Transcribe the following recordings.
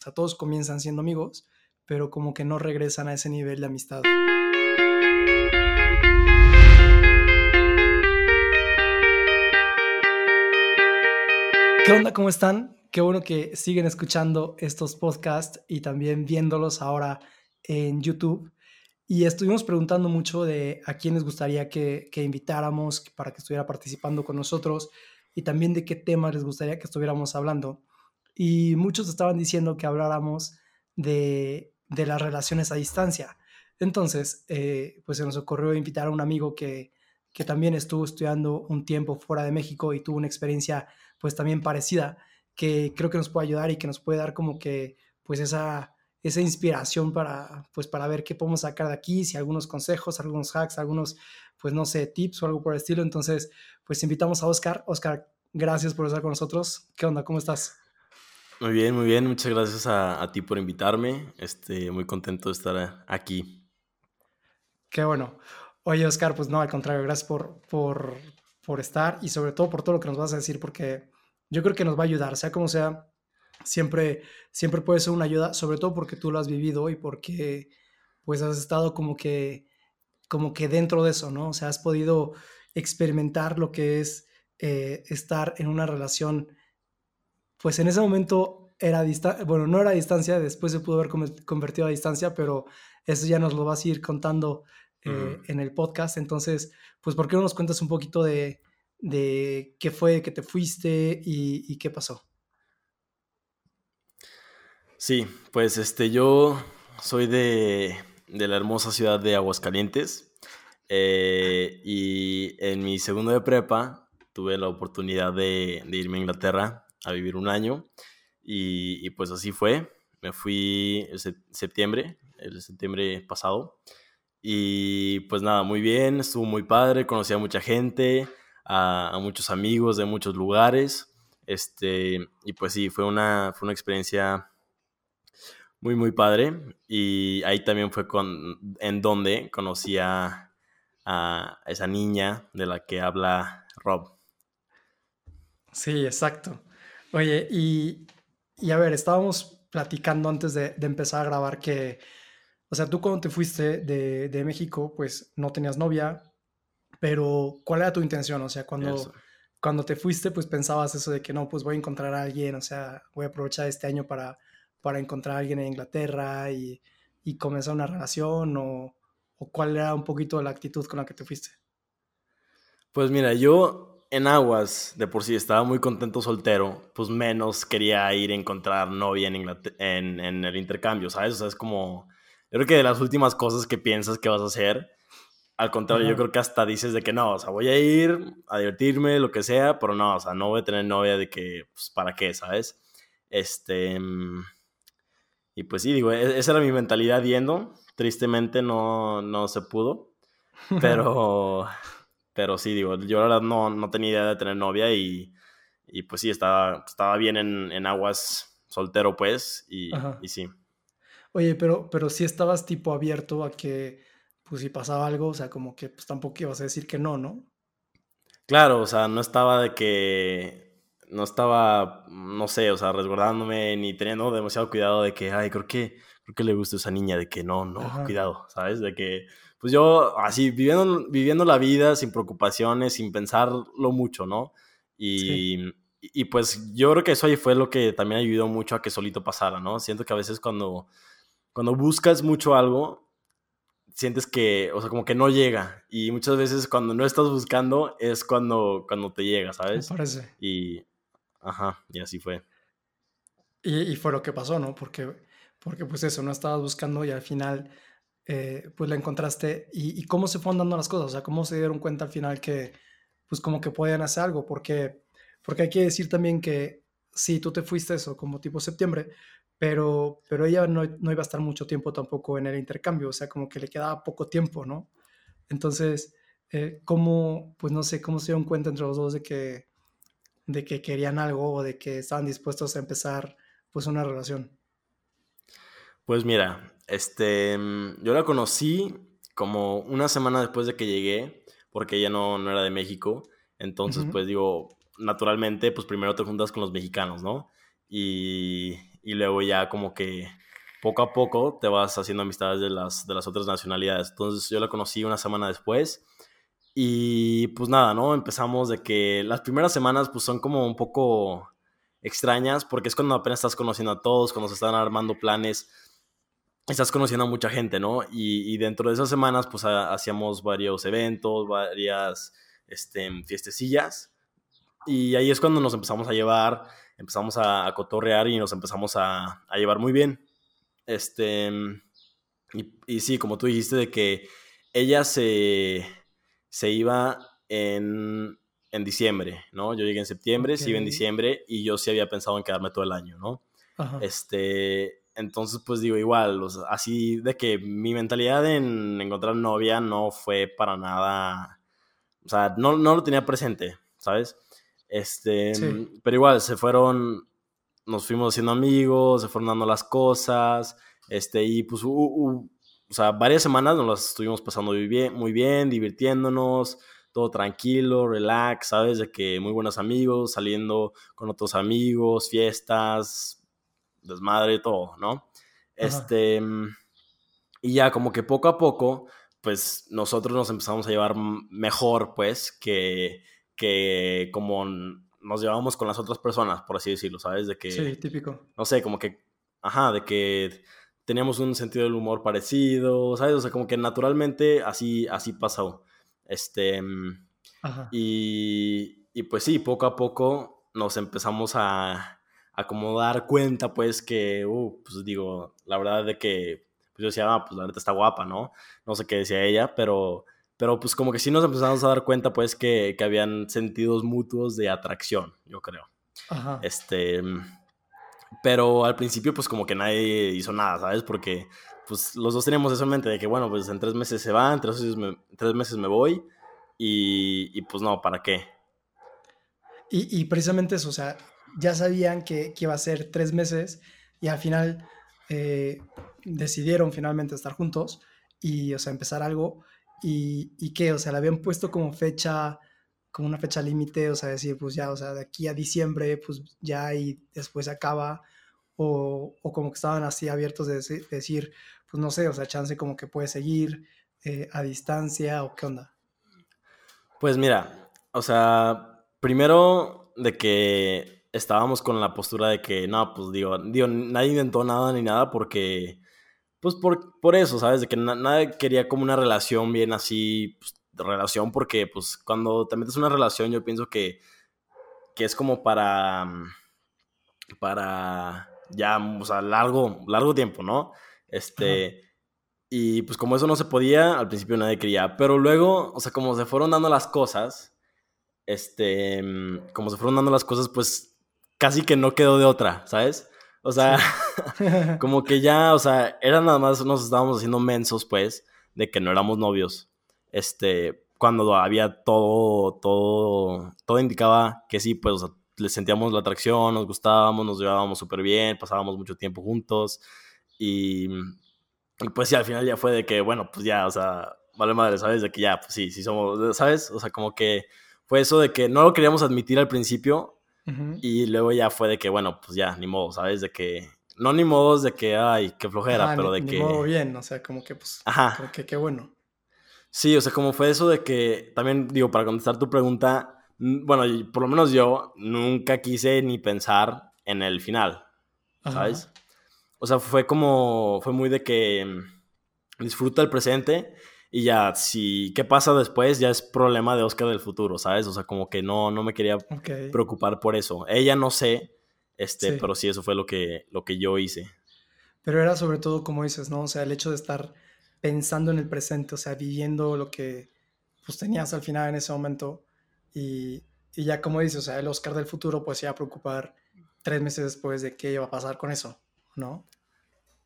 O sea, todos comienzan siendo amigos, pero como que no regresan a ese nivel de amistad. ¿Qué onda? ¿Cómo están? Qué bueno que siguen escuchando estos podcasts y también viéndolos ahora en YouTube. Y estuvimos preguntando mucho de a quién les gustaría que, invitáramos para que estuviera participando con nosotros y también de qué temas les gustaría que estuviéramos hablando y muchos estaban diciendo que habláramos de, de las relaciones a distancia. Entonces, eh, pues se nos ocurrió invitar a un amigo que, que también estuvo estudiando un tiempo fuera de México y tuvo una experiencia pues también parecida, que creo que nos puede ayudar y que nos puede dar como que pues esa, esa inspiración para, pues para ver qué podemos sacar de aquí, si algunos consejos, algunos hacks, algunos, pues no sé, tips o algo por el estilo. Entonces, pues invitamos a Oscar. Oscar, gracias por estar con nosotros. ¿Qué onda? ¿Cómo estás? Muy bien, muy bien. Muchas gracias a, ti por invitarme. Este, muy contento de estar aquí. Qué bueno. Oye, Oscar, pues no, al contrario, gracias por, por, por estar y sobre todo por todo lo que nos vas a decir, porque yo creo que nos va a ayudar, sea como sea, siempre, siempre puede ser una ayuda, sobre todo porque tú lo has vivido y porque pues has estado como que, como que dentro de eso, ¿no? O sea, has podido experimentar lo que es eh, estar en una relación pues en ese momento era distancia, bueno, no era distancia, después se pudo haber convertido a distancia, pero eso ya nos lo vas a ir contando eh, en el podcast. Entonces, pues, ¿por qué no nos cuentas un poquito de, de qué fue que te fuiste y, qué pasó? Sí, pues este, yo soy de, de la hermosa ciudad de Aguascalientes eh, y en mi segundo de prepa tuve la oportunidad de, de irme a Inglaterra a vivir un año y, pues así fue. Me fui en septiembre, el septiembre pasado. Y pues nada, muy bien, estuvo muy padre, conocí a mucha gente, a, muchos amigos de muchos lugares. Este, y pues sí, fue una, fue una experiencia muy, muy padre. Y ahí también fue con, en donde conocí a, a esa niña de la que habla Rob. Sí, exacto. Oye, y, a ver, estábamos platicando antes de, empezar a grabar que, o sea, tú cuando te fuiste de, México, pues no tenías novia, pero ¿cuál era tu intención? O sea, cuando, cuando te fuiste, pues pensabas eso de que no, pues voy a encontrar a alguien, o sea, voy a aprovechar este año para, para encontrar a alguien en Inglaterra y, comenzar una relación, o, o cuál era un poquito la actitud con la que te fuiste. Pues mira, yo en Aguas, de por sí estaba muy contento soltero, pues menos quería ir a encontrar novia en, en, el intercambio, ¿sabes? O sea, es como, yo creo que de las últimas cosas que piensas que vas a hacer, al contrario, yo creo que hasta dices de que no, o sea, voy a ir a divertirme, lo que sea, pero no, o sea, no voy a tener novia de que, pues, ¿para qué, sabes? Este, y pues sí, digo, e-, esa era mi mentalidad yendo, tristemente no, no se pudo, pero... Pero sí, digo, yo la verdad no, no tenía idea de tener novia y, y pues sí, estaba, estaba bien en, en aguas soltero, pues, y, y, sí. Oye, pero, pero sí estabas tipo abierto a que, pues si pasaba algo, o sea, como que pues tampoco ibas a decir que no, ¿no? Claro, o sea, no estaba de que, no estaba, no sé, o sea, resguardándome ni teniendo demasiado cuidado de que, ay, creo que, creo que le gusta esa niña, de que no, no, cuidado, ¿sabes? De que pues yo así viviendo, viviendo la vida sin preocupaciones, sin pensarlo mucho, ¿no? Y, y, pues yo creo que eso ahí fue lo que también ayudó mucho a que solito pasara, ¿no? Siento que a veces cuando, cuando buscas mucho algo, sientes que, o sea, como que no llega. Y muchas veces cuando no estás buscando es cuando, cuando te llega, ¿sabes? Me parece. Y, ajá, y así fue. Y, y, fue lo que pasó, ¿no? Porque, porque pues eso, no estabas buscando y al final eh, pues la encontraste y, cómo se fueron dando las cosas, o sea, cómo se dieron cuenta al final que, pues como que podían hacer algo, porque, porque hay que decir también que sí, tú te fuiste eso, como tipo septiembre, pero, pero ella no, no iba a estar mucho tiempo tampoco en el intercambio, o sea, como que le quedaba poco tiempo, ¿no? Entonces, eh, ¿cómo, pues no sé, cómo se dieron cuenta entre los dos de que, de que querían algo o de que estaban dispuestos a empezar, pues, una relación? Pues mira, este, mm, yo la conocí como una semana después de que llegué, porque ella no, no era de México. Entonces, pues digo, naturalmente, pues primero te juntas con los mexicanos, ¿no? Y, y luego ya como que poco a poco te vas haciendo amistades de las, de las otras nacionalidades. Entonces yo la conocí una semana después y pues nada, ¿no? Empezamos de que las primeras semanas pues son como un poco extrañas porque es cuando apenas estás conociendo a todos, cuando se están armando planes, estás conociendo a mucha gente, ¿no? Y, dentro de esas semanas pues hacíamos varios eventos, varias este, fiestecillas y ahí es cuando nos empezamos a llevar, empezamos a, cotorrear y nos empezamos a, a llevar muy bien. Este, y, y sí, como tú dijiste de que ella se se iba en, en diciembre, ¿no? Yo llegué en septiembre, se iba en diciembre y yo sí había pensado en quedarme todo el año, ¿no? Este, entonces, pues digo, igual, así de que mi mentalidad en encontrar novia no fue para nada, o sea, no, no lo tenía presente, ¿sabes? Este, pero igual, se fueron, nos fuimos haciendo amigos, se fueron dando las cosas, este, y pues o sea, varias semanas nos las estuvimos pasando muy bien, muy bien, divirtiéndonos, todo tranquilo, relax, ¿sabes? De que muy buenos amigos, saliendo con otros amigos, fiestas, desmadre, todo, ¿no? Este, y ya como que poco a poco, pues nosotros nos empezamos a llevar mejor, pues, que, que como nos llevamos con las otras personas, por así decirlo, ¿sabes? De que... Sí, típico. No sé, como que, ajá, de que teníamos un sentido del humor parecido, ¿sabes? O sea, como que naturalmente así, así pasó. Este, mm, Y, y pues sí, poco a poco nos empezamos a, a como dar cuenta, pues, que, uh, pues digo, la verdad de que, pues yo decía, ah, pues la neta está guapa, ¿no? No sé qué decía ella, pero, pero pues como que sí nos empezamos a dar cuenta, pues, que, que habían sentidos mutuos de atracción, yo creo. Ajá. Este, pero al principio, pues como que nadie hizo nada, ¿sabes? Porque pues los dos teníamos eso en mente de que, bueno, pues en tres meses se va, en tres meses me, tres meses me voy y, y, pues no, ¿para qué? Y, y, precisamente eso, o sea, ya sabían que, que, iba a ser tres meses y al final eh, decidieron finalmente estar juntos y, o sea, empezar algo y, y que, o sea, le habían puesto como fecha como una fecha límite, o sea, decir, pues ya, o sea, de aquí a diciembre, pues ya y después acaba, o, o como que estaban así abiertos de decir, pues no sé, o sea, chance como que puede seguir eh, a distancia o qué onda. Pues mira, o sea, primero de que estábamos con la postura de que, no, pues digo, digo nadie inventó nada ni nada porque, pues por, por eso, ¿sabes? De que nadie quería como una relación bien así, pues, relación porque pues cuando te metes en una relación yo pienso que, que es como para, para ya, o sea, largo, largo tiempo, ¿no? Este, y pues como eso no se podía, al principio nadie quería, pero luego, o sea, como se fueron dando las cosas, este, como se fueron dando las cosas, pues casi que no quedó de otra, ¿sabes? O sea, como que ya, o sea, era nada más, nos estábamos haciendo mensos, pues, de que no éramos novios este, cuando había todo, todo, todo indicaba que sí, pues le sentíamos la atracción, nos gustábamos, nos llevábamos súper bien, pasábamos mucho tiempo juntos y, y, pues sí, al final ya fue de que, bueno, pues ya, o sea, vale madre, ¿sabes? De que ya, pues sí, sí somos, ¿sabes? O sea, como que fue eso de que no lo queríamos admitir al principio y luego ya fue de que, bueno, pues ya, ni modo, ¿sabes? De que, no ni modo de que, ay, qué flojera, pero de que... Ni modo bien, o sea, como que, pues, Ajá. que qué bueno. Sí, o sea, como fue eso de que, también digo, para contestar tu pregunta, bueno, por lo menos yo nunca quise ni pensar en el final, ¿sabes? O sea, fue como, fue muy de que mm, disfruta el presente y ya, si, ¿qué pasa después? Ya es problema de Oscar del futuro, ¿sabes? O sea, como que no, no me quería preocupar por eso. Ella no sé, este, pero sí, eso fue lo que, lo que yo hice. Pero era sobre todo, como dices, ¿no? O sea, el hecho de estar pensando en el presente, o sea, viviendo lo que pues tenías al final en ese momento y, y ya como dices, o sea, el Oscar del futuro pues se iba a preocupar tres meses después de qué iba a pasar con eso, ¿no?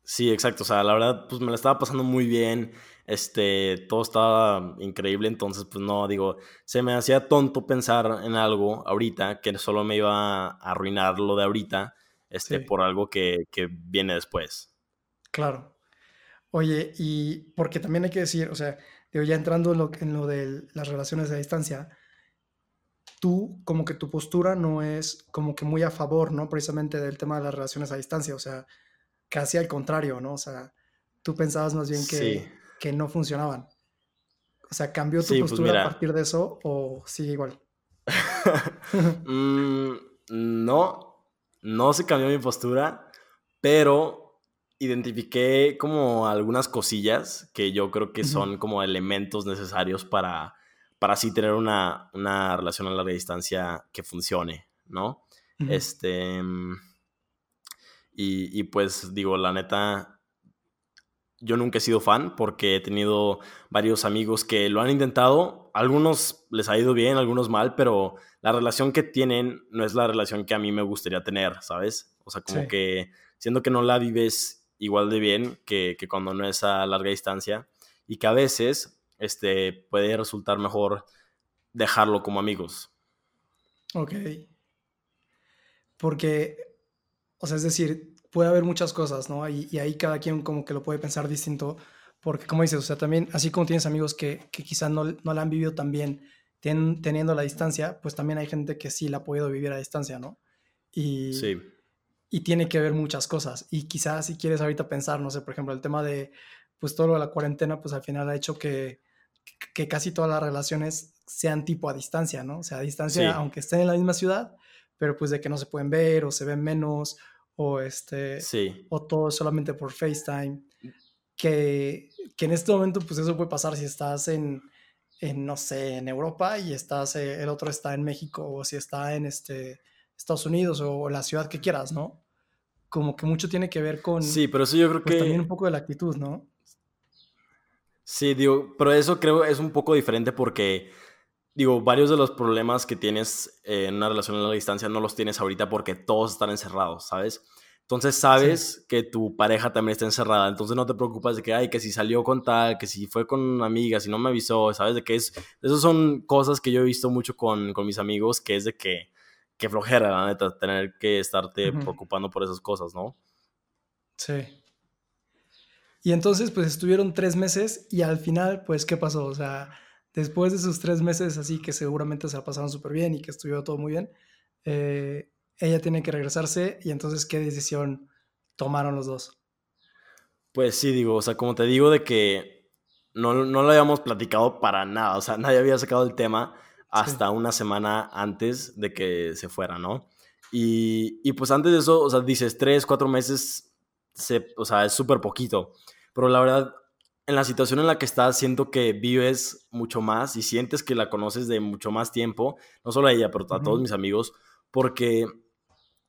Sí, exacto, o sea, la verdad pues me la estaba pasando muy bien, este, todo estaba increíble, entonces pues no, digo, se me hacía tonto pensar en algo ahorita que solo me iba a arruinar lo de ahorita, este, por algo que, que viene después. Claro, Oye, y porque también hay que decir, o sea, digo, ya entrando en lo, en lo de las relaciones a distancia, tú, como que tu postura no es como que muy a favor, ¿no? Precisamente del tema de las relaciones a distancia, o sea, casi al contrario, ¿no? O sea, tú pensabas más bien que, que no funcionaban. O sea, ¿cambió tu pues postura a partir de eso o sigue igual? Mm, no, no se cambió mi postura, pero identifiqué como algunas cosillas que yo creo que son como elementos necesarios para, para así tener una, relación a larga distancia que funcione, ¿no? Este. Y, y, pues digo, la neta, yo nunca he sido fan porque he tenido varios amigos que lo han intentado. Algunos les ha ido bien, algunos mal, pero la relación que tienen no es la relación que a mí me gustaría tener, ¿sabes? O sea, como que siendo que no la vives igual de bien que, que, cuando no es a larga distancia y que a veces este, puede resultar mejor dejarlo como amigos. Ok. Porque, o sea, es decir, puede haber muchas cosas, ¿no? Y, y, ahí cada quien como que lo puede pensar distinto, porque como dices, o sea, también, así como tienes amigos que, que quizás no, no la han vivido tan bien teniendo la distancia, pues también hay gente que sí la ha podido vivir a distancia, ¿no? Y, sí. Y tiene que ver muchas cosas. Y quizás si quieres ahorita pensar, no sé, por ejemplo, el tema de, pues todo lo de la cuarentena, pues al final ha hecho que, que casi todas las relaciones sean tipo a distancia, ¿no? O sea, a distancia, aunque estén en la misma ciudad, pero pues de que no se pueden ver o se ven menos o este o todo solamente por FaceTime que, que, en este momento pues eso puede pasar si estás en, en no sé en Europa y estás eh, el otro está en México o si está en este Estados Unidos o la ciudad que quieras no como que mucho tiene que ver con sí pero eso yo creo pues, que también un poco de la actitud no sí digo pero eso creo es un poco diferente porque digo, varios de los problemas que tienes en una relación a la distancia no los tienes ahorita porque todos están encerrados, ¿sabes? Entonces sabes que tu pareja también está encerrada, entonces no te preocupas de que, ay, que si salió con tal, que si fue con una amiga, si no me avisó, ¿sabes? De que es, esas son cosas que yo he visto mucho con, con mis amigos, que es de que, que flojera, la neta, tener que estarte preocupando por esas cosas, ¿no? Sí. Y entonces, pues estuvieron tres meses y al final, pues, ¿qué pasó? O sea, después de sus tres meses así que seguramente se la pasaron súper bien y que estuvo todo muy bien, eh, ella tiene que regresarse y entonces qué decisión tomaron los dos. Pues sí, digo, o sea, como te digo de que no, no lo habíamos platicado para nada, o sea, nadie había sacado el tema hasta una semana antes de que se fuera, ¿no? Y, y, pues antes de eso, o sea, dices tres, cuatro meses, se, o sea, es súper poquito, pero la verdad, en la situación en la que estás, siento que vives mucho más y sientes que la conoces de mucho más tiempo, no solo a ella, pero a todos mis amigos, porque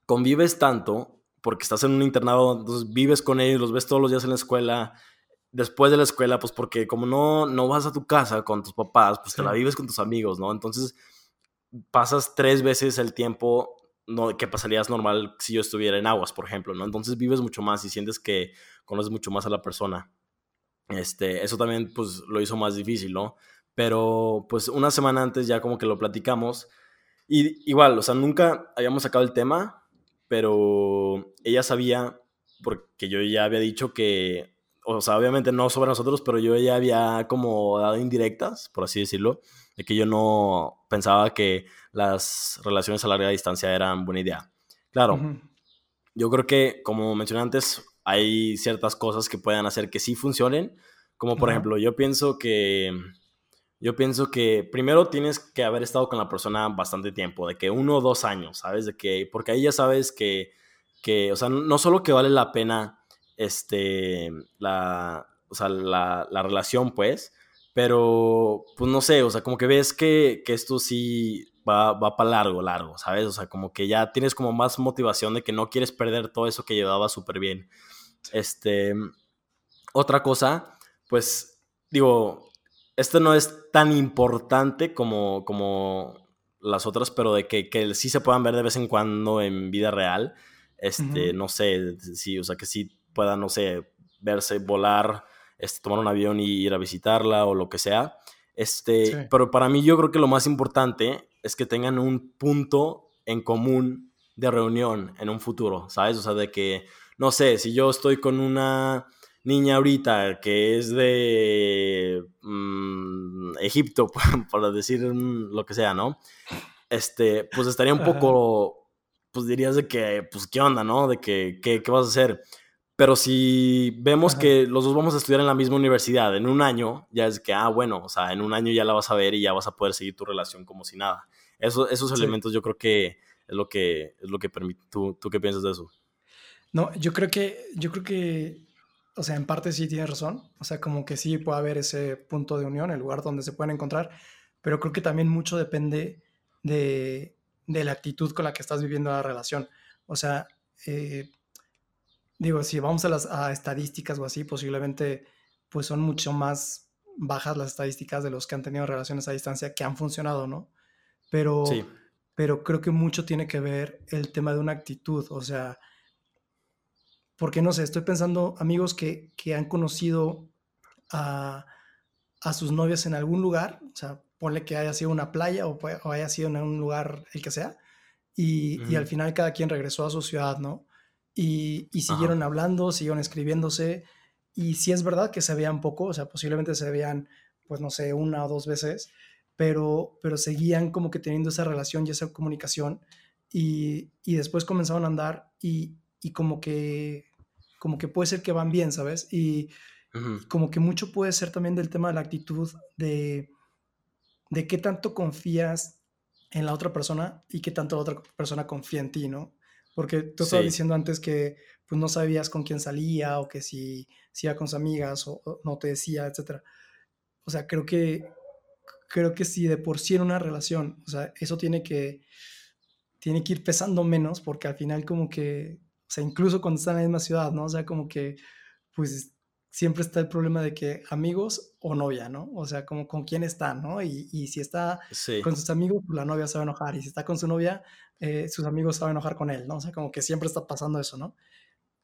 convives tanto, porque estás en un internado, entonces vives con ellos, los ves todos los días en la escuela, después de la escuela, pues porque como no, no vas a tu casa con tus papás, pues te la vives con tus amigos, ¿no? Entonces pasas tres veces el tiempo no, que pasarías normal si yo estuviera en aguas, por ejemplo, ¿no? Entonces vives mucho más y sientes que conoces mucho más a la persona. Este, eso también pues lo hizo más difícil, ¿no? Pero pues una semana antes ya como que lo platicamos y igual, o sea, nunca habíamos sacado el tema, pero ella sabía, porque yo ya había dicho que, o sea, obviamente no sobre nosotros, pero yo ya había como dado indirectas, por así decirlo, de que yo no pensaba que las relaciones a larga distancia eran buena idea. Claro, yo creo que, como mencioné antes, hay ciertas cosas que puedan hacer que sí funcionen, como por ejemplo, yo pienso que yo pienso que primero tienes que haber estado con la persona bastante tiempo, de que uno o dos años, ¿sabes? De que, porque ahí ya sabes que, que o sea, no solo que vale la pena, este, la, o sea, la, la relación, pues, pero, pues no sé, o sea, como que ves que, que esto sí va, va para largo, largo, ¿sabes? O sea, como que ya tienes como más motivación de que no quieres perder todo eso que llevaba súper bien. Este, otra cosa, pues digo, esto no es tan importante como, como las otras, pero de que, que sí se puedan ver de vez en cuando en vida real. Este, no sé, sí, o sea, que sí puedan, no sé, verse, volar, este, tomar un avión y ir a visitarla o lo que sea. Este, pero para mí yo creo que lo más importante es que tengan un punto en común de reunión en un futuro, ¿sabes? O sea, de que no sé, si yo estoy con una niña ahorita que es de mm, Egipto, para decir lo que sea, ¿no? este, pues estaría un poco, pues dirías de que, pues, ¿qué onda, no? De que, ¿qué, qué vas a hacer? Pero si vemos que los dos vamos a estudiar en la misma universidad en un año, ya es que, ah, bueno, o sea, en un año ya la vas a ver y ya vas a poder seguir tu relación como si nada. Eso, esos elementos yo creo que es lo que, es lo que permite. ¿Tú, ¿Tú qué piensas de eso? No, yo creo que, yo creo que, o sea, en parte sí tienes razón. O sea, como que sí puede haber ese punto de unión, el lugar donde se pueden encontrar, pero creo que también mucho depende de, de la actitud con la que estás viviendo la relación. O sea, eh, digo, si vamos a las estadísticas o así, posiblemente pues son mucho más bajas las estadísticas de los que han tenido relaciones a distancia que han funcionado, ¿no? Pero, pero creo que mucho tiene que ver el tema de una actitud, o sea, porque no sé, estoy pensando amigos que, que han conocido a, a, sus novias en algún lugar, o sea, ponle que haya sido una playa o, o haya sido en un lugar el que sea, y, y al final cada quien regresó a su ciudad, ¿no? y, siguieron hablando, siguieron escribiéndose. Y sí es verdad que se veían poco, o sea, posiblemente se veían, pues no sé, una o dos veces, pero, pero seguían como que teniendo esa relación y esa comunicación. Y, y después comenzaron a andar y, y, como que como que puede ser que van bien, ¿sabes? Y, como que mucho puede ser también del tema de la actitud de, de qué tanto confías en la otra persona y qué tanto la otra persona confía en ti, ¿no? Porque tú estabas diciendo antes que pues, no sabías con quién salía o que si, si iba con sus amigas o, no te decía, etc. O sea, creo que, creo que si de por sí en una relación, o sea, eso tiene que, tiene que ir pesando menos porque al final como que, o sea, incluso cuando están en la misma ciudad, ¿no? O sea, como que, pues siempre está el problema de que amigos o novia, ¿no? O sea, como con quién está, ¿no? Y, y si está con sus amigos, pues la novia se va a enojar. Y si está con su novia, eh, sus amigos se van a enojar con él, ¿no? O sea, como que siempre está pasando eso, ¿no?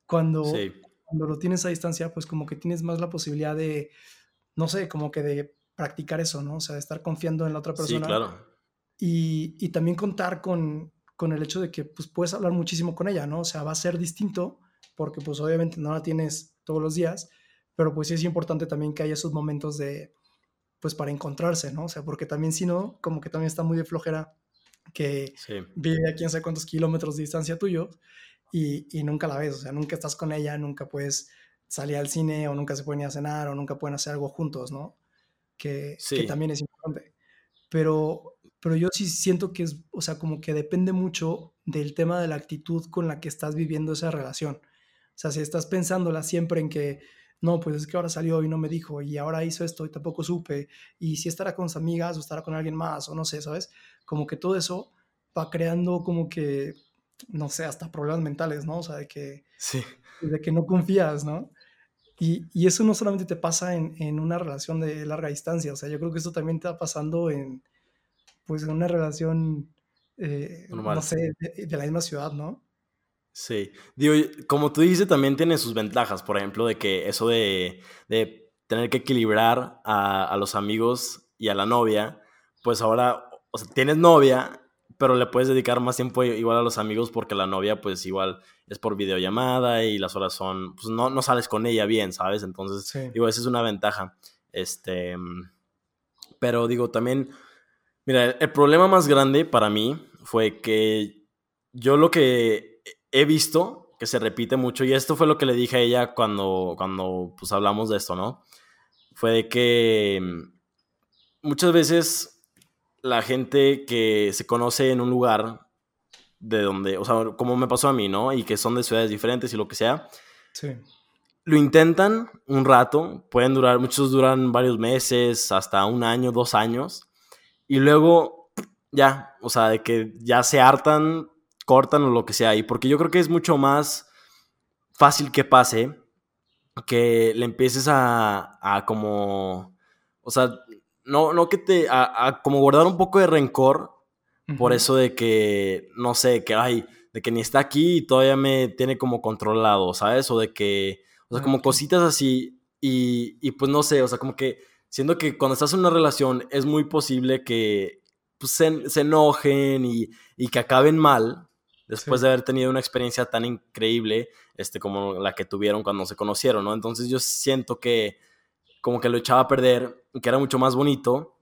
Cuando, cuando lo tienes a distancia, pues como que tienes más la posibilidad de, no sé, como que de practicar eso, ¿no? O sea, de estar confiando en la otra persona. Sí, claro. Y, y también contar con, con el hecho de que pues puedes hablar muchísimo con ella, ¿no? O sea, va a ser distinto porque pues obviamente no la tienes todos los días, pero pues sí es importante también que haya esos momentos de, pues para encontrarse, ¿no? O sea, porque también si no, como que también está muy de flojera que vive a quién sabe cuántos kilómetros de distancia tuyo y, y, nunca la ves, o sea, nunca estás con ella, nunca puedes salir al cine o nunca se pueden ir a cenar o nunca pueden hacer algo juntos, ¿no? Que, que también es importante. Pero, pero yo sí siento que es, o sea, como que depende mucho del tema de la actitud con la que estás viviendo esa relación. O sea, si estás pensándola siempre en que no, pues es que ahora salió y no me dijo, y ahora hizo esto y tampoco supe, y si estará con sus amigas o estará con alguien más, o no sé, ¿sabes? Como que todo eso va creando como que, no sé, hasta problemas mentales, ¿no? O sea, de que, sí. de que no confías, ¿no? Y, y eso no solamente te pasa en, en, una relación de larga distancia, o sea, yo creo que esto también está pasando en, pues, en una relación, eh, no sé, de la misma ciudad, ¿no? Sí, digo, como tú dices, también tiene sus ventajas, por ejemplo, de que eso de, de tener que equilibrar a, a, los amigos y a la novia, pues ahora, o sea, tienes novia, pero le puedes dedicar más tiempo igual a los amigos porque la novia, pues igual es por videollamada y las horas son, pues no, no sales con ella bien, ¿sabes? Entonces, digo, esa es una ventaja. Este, pero digo, también, mira, el problema más grande para mí fue que yo lo que he visto que se repite mucho, y esto fue lo que le dije a ella cuando, cuando pues, hablamos de esto, ¿no? Fue de que mm, muchas veces la gente que se conoce en un lugar de donde, o sea, como me pasó a mí, ¿no? Y que son de ciudades diferentes y lo que sea. Sí. Lo intentan un rato, pueden durar, muchos duran varios meses, hasta un año, dos años, y luego ya, o sea, de que ya se hartan cortan o lo que sea. Y porque yo creo que es mucho más fácil que pase que le empieces a, a como, o sea, no, no que te, a, como guardar un poco de rencor por eso de que, no sé, que ay, de que ni está aquí y todavía me tiene como controlado, ¿sabes? O de que, o sea, como cositas así y, y pues no sé, o sea, como que siendo que cuando estás en una relación es muy posible que pues, se, se, enojen y, y, que acaben mal después de haber tenido una experiencia tan increíble este, como la que tuvieron cuando se conocieron, ¿no? Entonces yo siento que como que lo echaba a perder, que era mucho más bonito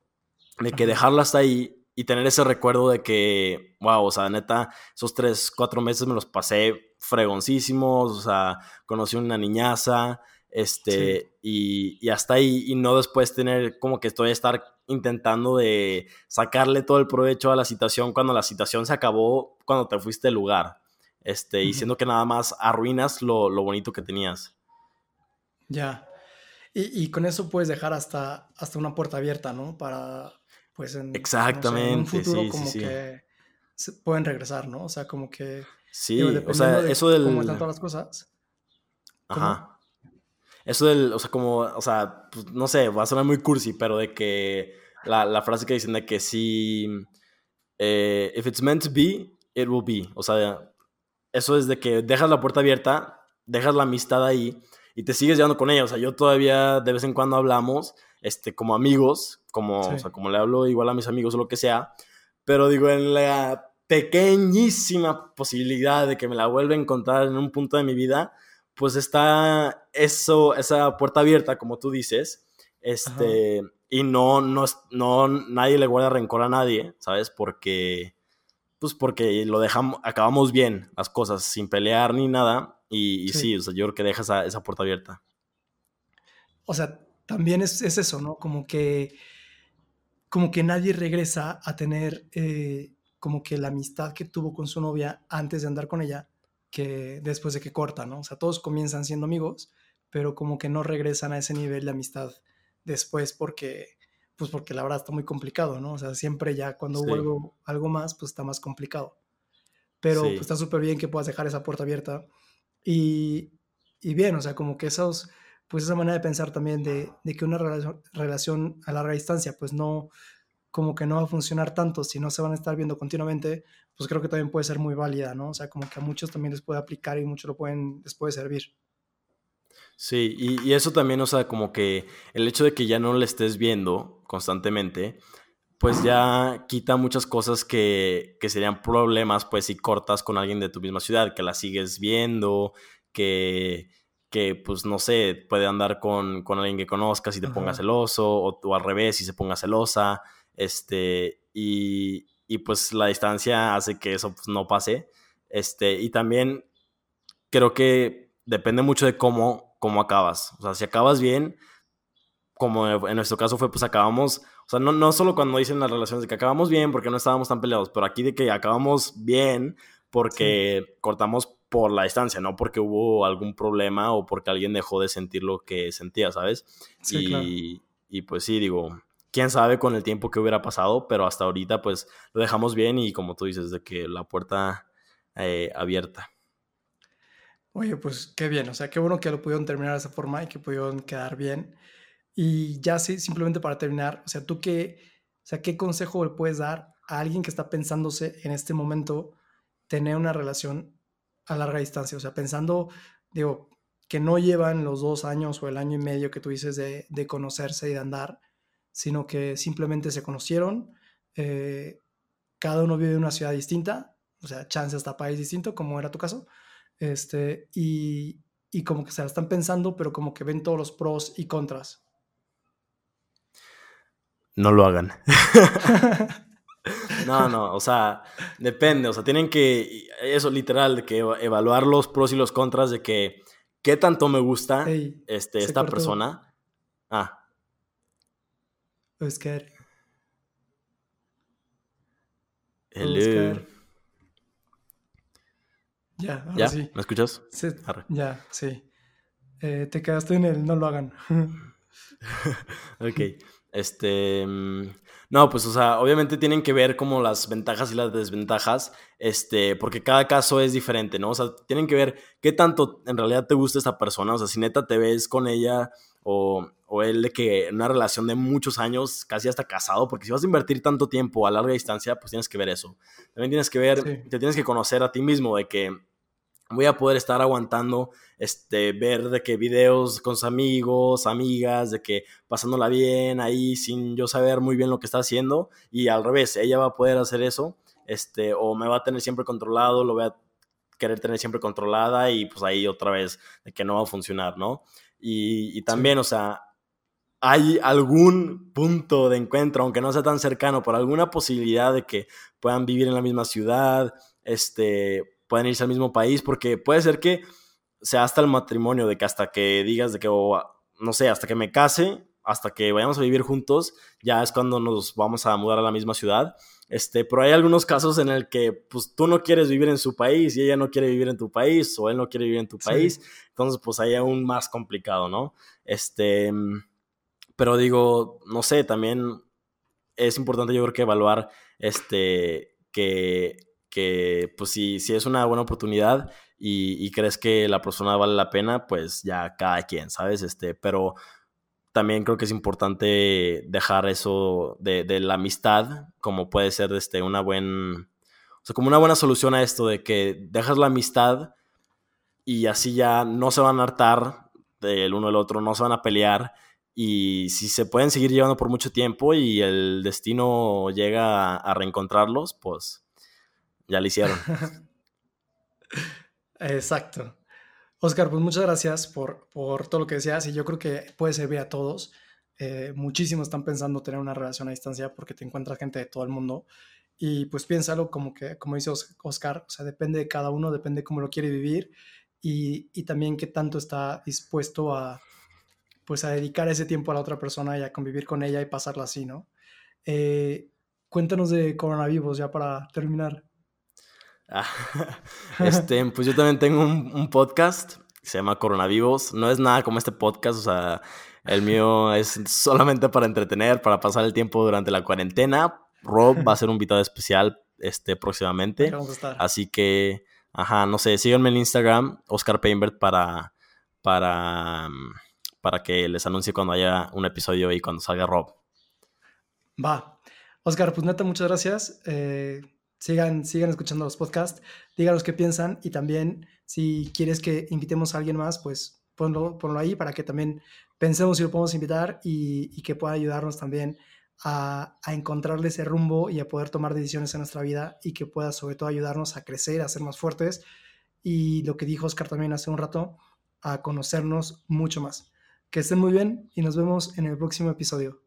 de que dejarla hasta ahí y tener ese recuerdo de que, wow, o sea, neta, esos tres, cuatro meses me los pasé fregoncísimos, o sea, conocí una niñaza, este, y, y, hasta ahí, y no después tener como que estoy a estar intentando de sacarle todo el provecho a la situación cuando la situación se acabó cuando te fuiste del lugar, este, y siendo que nada más arruinas lo, lo bonito que tenías. Ya, y, y, con eso puedes dejar hasta, hasta una puerta abierta, ¿no? Para, pues en, Exactamente, un futuro como que pueden regresar, ¿no? O sea, como que... Sí, o sea, eso del... Cómo están todas las cosas. Ajá. Eso del, o sea, como, o sea, pues, no sé, va a sonar muy cursi, pero de que la, la frase que dicen de que si, eh, if it's meant to be, it will be. O sea, eso es de que dejas la puerta abierta, dejas la amistad ahí y te sigues llevando con ella. O sea, yo todavía de vez en cuando hablamos este, como amigos, como, o sea, como le hablo igual a mis amigos o lo que sea, pero digo, en la pequeñísima posibilidad de que me la vuelva a encontrar en un punto de mi vida, pues está eso, esa puerta abierta, como tú dices, este, y no, no, no, nadie le guarda rencor a nadie, ¿sabes? Porque, pues porque lo dejamos, acabamos bien las cosas, sin pelear ni nada, y, sí. o sea, yo creo que deja esa, esa puerta abierta. O sea, también es, eso, ¿no? Como que, como que nadie regresa a tener eh, como que la amistad que tuvo con su novia antes de andar con ella, que después de que corta, ¿no? O sea, todos comienzan siendo amigos, pero como que no regresan a ese nivel de amistad después porque, pues porque la verdad está muy complicado, ¿no? O sea, siempre ya cuando hubo algo, más, pues está más complicado. Pero pues, está súper bien que puedas dejar esa puerta abierta. Y, y bien, o sea, como que esos pues esa manera de pensar también de, que una relación, a larga distancia, pues no, como que no va a funcionar tanto si no se van a estar viendo continuamente, pues creo que también puede ser muy válida, ¿no? O sea, como que a muchos también les puede aplicar y muchos lo pueden, les puede servir. Sí, y, eso también, o sea, como que el hecho de que ya no le estés viendo constantemente, pues ya quita muchas cosas que, que serían problemas, pues si cortas con alguien de tu misma ciudad, que la sigues viendo, que que, pues, no sé, puede andar con, con alguien que conozcas y te ponga celoso, o, al revés y se ponga celosa, este, y, y, pues la distancia hace que eso pues, no pase, este, y también creo que depende mucho de cómo, cómo acabas, o sea, si acabas bien, como en nuestro caso fue, pues acabamos, o sea, no, no solo cuando dicen las relaciones de que acabamos bien porque no estábamos tan peleados, pero aquí de que acabamos bien porque cortamos por la distancia, no porque hubo algún problema o porque alguien dejó de sentir lo que sentía, ¿sabes? y, y pues sí, digo, quién sabe con el tiempo que hubiera pasado, pero hasta ahorita pues lo dejamos bien y como tú dices, de que la puerta eh, abierta. Oye, pues qué bien, o sea, qué bueno que lo pudieron terminar de esa forma y que pudieron quedar bien. Y ya sí, simplemente para terminar, o sea, tú qué, o sea, qué consejo le puedes dar a alguien que está pensándose en este momento tener una relación a larga distancia, o sea, pensando, digo, que no llevan los dos años o el año y medio que tú dices de, conocerse y de andar, sino que simplemente se conocieron, eh, cada uno vive en una ciudad distinta, o sea, chance hasta país distinto, como era tu caso, este, y, y como que se la están pensando, pero como que ven todos los pros y contras. No lo hagan. No, no, o sea, depende, o sea, tienen que, eso literal, de que evaluar los pros y los contras de que, ¿qué tanto me gusta este, esta persona? Ah. Oscar. Hello. Ya, ahora sí. ¿Me escuchas? Sí, ya, sí. Eh, te quedaste en el no lo hagan. ok. Este. Mm, no, pues, o sea, obviamente tienen que ver como las ventajas y las desventajas, este, porque cada caso es diferente, ¿no? O sea, tienen que ver qué tanto en realidad te gusta esta persona, o sea, si neta te ves con ella o, o él de que en una relación de muchos años, casi hasta casado, porque si vas a invertir tanto tiempo a larga distancia, pues tienes que ver eso. También tienes que ver, te tienes que conocer a ti mismo, de que voy a poder estar aguantando, este, ver de que videos con sus amigos, amigas, de que pasándola bien ahí sin yo saber muy bien lo que está haciendo y al revés, ella va a poder hacer eso, este, o me va a tener siempre controlado, lo voy a querer tener siempre controlada y pues ahí otra vez de que no va a funcionar, ¿no? Y, también, o sea, hay algún punto de encuentro, aunque no sea tan cercano, por alguna posibilidad de que puedan vivir en la misma ciudad, este, puedan irse al mismo país, porque puede ser que sea hasta el matrimonio, de que hasta que digas de que, no sé, hasta que me case, hasta que vayamos a vivir juntos, ya es cuando nos vamos a mudar a la misma ciudad. Este, pero hay algunos casos en el que pues tú no quieres vivir en su país y ella no quiere vivir en tu país o él no quiere vivir en tu país, entonces pues ahí aún más complicado, ¿no? Este, pero digo, no sé, también es importante yo creo que evaluar este que que pues si, si es una buena oportunidad y, crees que la persona vale la pena, pues ya cada quien, ¿sabes? Este, pero también creo que es importante dejar eso de, de la amistad, como puede ser este, una buena, o sea, como una buena solución a esto de que dejas la amistad y así ya no se van a hartar del uno del otro, no se van a pelear y si se pueden seguir llevando por mucho tiempo y el destino llega a reencontrarlos, pues ya lo hicieron. Exacto. Oscar, pues muchas gracias por, por, todo lo que decías y yo creo que puede servir a todos. Eh, muchísimos están pensando tener una relación a distancia porque te encuentras gente de todo el mundo y pues piénsalo como que, como dice Oscar, o sea, depende de cada uno, depende cómo lo quiere vivir y, y también qué tanto está dispuesto a, pues a dedicar ese tiempo a la otra persona y a convivir con ella y pasarla así, ¿no? Eh, cuéntanos de coronavirus ya para terminar. este, pues yo también tengo un, podcast se llama Coronavirus. No es nada como este podcast, o sea, el mío es solamente para entretener, para pasar el tiempo durante la cuarentena. Rob va a ser un invitado especial este, próximamente. Así que, ajá, no sé, síganme en Instagram, Oscar Painbert, para, para, para que les anuncie cuando haya un episodio y cuando salga Rob. Va. Oscar, pues neta, muchas gracias. Eh, sigan, sigan escuchando los podcasts, díganos qué piensan y también si quieres que invitemos a alguien más, pues ponlo, ponlo ahí para que también pensemos si lo podemos invitar y, que pueda ayudarnos también a, a, encontrarle ese rumbo y a poder tomar decisiones en nuestra vida y que pueda sobre todo ayudarnos a crecer, a ser más fuertes y lo que dijo Oscar también hace un rato, a conocernos mucho más. Que estén muy bien y nos vemos en el próximo episodio.